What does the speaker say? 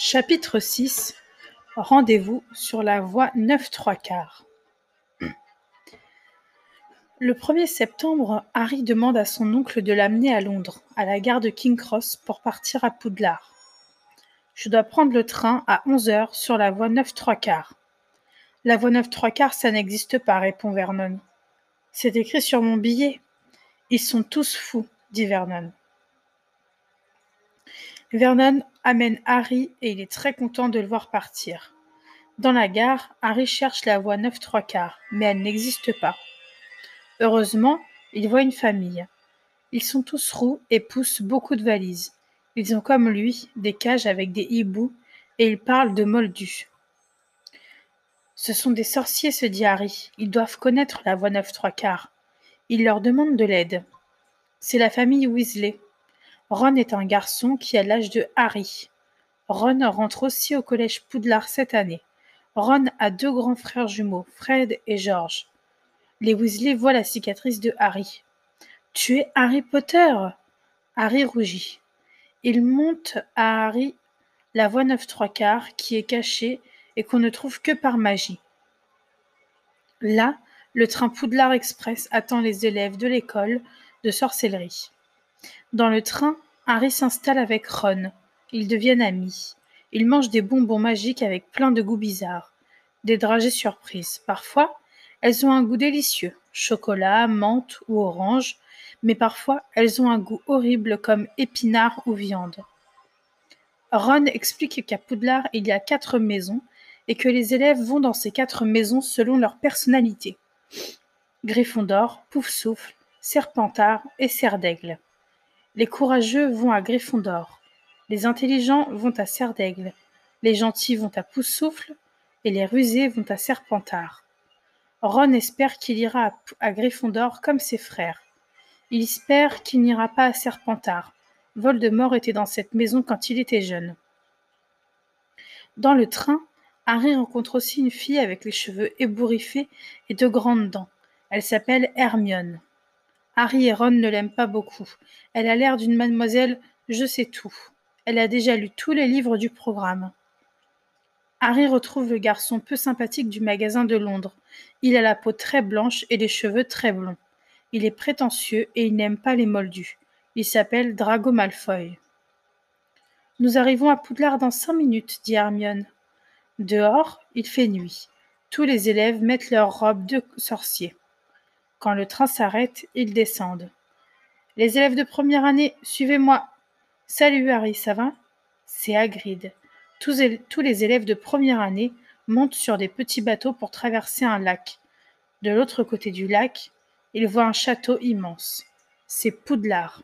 Chapitre VI Rendez-vous sur la voie neuf trois quarts. Le 1er septembre, Harry demande à son oncle de l'amener à Londres, à la gare de King Cross, pour partir à Poudlard. Je dois prendre le train à 11 heures sur la voie neuf trois quarts. La voie neuf trois quarts, ça n'existe pas, répond Vernon. C'est écrit sur mon billet. Ils sont tous fous, dit Vernon. Vernon amène Harry et il est très content de le voir partir. Dans la gare, Harry cherche la voie neuf trois quarts, mais elle n'existe pas. Heureusement, il voit une famille. Ils sont tous roux et poussent beaucoup de valises. Ils ont comme lui des cages avec des hiboux et ils parlent de moldus. Ce sont des sorciers, se dit Harry. Ils doivent connaître la voie neuf trois quarts. Il leur demande de l'aide. C'est la famille Weasley. Ron est un garçon qui a l'âge de Harry. Ron rentre aussi au collège Poudlard cette année. Ron a deux grands frères jumeaux, Fred et George. Les Weasley voient la cicatrice de Harry. Tu es Harry Potter Harry rougit. Il monte à Harry la voie neuf trois quarts qui est cachée et qu'on ne trouve que par magie. Là, le train Poudlard Express attend les élèves de l'école de sorcellerie. Dans le train, Harry s'installe avec Ron. Ils deviennent amis. Ils mangent des bonbons magiques avec plein de goûts bizarres. Des dragées surprises. Parfois, elles ont un goût délicieux, chocolat, menthe ou orange, mais parfois elles ont un goût horrible comme épinards ou viande. Ron explique qu'à Poudlard il y a quatre maisons et que les élèves vont dans ces quatre maisons selon leur personnalité. Gryffondor, Poufsouffle, Serpentard et Serdaigle. Les courageux vont à Gryffondor, les intelligents vont à Serdaigle, les gentils vont à Poufsouffle et les rusés vont à Serpentard. Ron espère qu'il ira à, à Gryffondor comme ses frères. Il espère qu'il n'ira pas à Serpentard. Voldemort était dans cette maison quand il était jeune. Dans le train, Harry rencontre aussi une fille avec les cheveux ébouriffés et de grandes dents. Elle s'appelle Hermione. Harry et Ron ne l'aiment pas beaucoup. Elle a l'air d'une mademoiselle je sais tout. Elle a déjà lu tous les livres du programme. Harry retrouve le garçon peu sympathique du magasin de Londres. Il a la peau très blanche et les cheveux très blonds. Il est prétentieux et il n'aime pas les moldus. Il s'appelle Drago Malfoy. Nous arrivons à Poudlard dans cinq minutes, dit Hermione. Dehors, il fait nuit. Tous les élèves mettent leurs robes de sorciers. Quand le train s'arrête, ils descendent. Les élèves de première année, suivez-moi. Salut Harry, ça va? C'est Hagrid. Tous, tous les élèves de première année montent sur des petits bateaux pour traverser un lac. De l'autre côté du lac, ils voient un château immense. C'est Poudlard.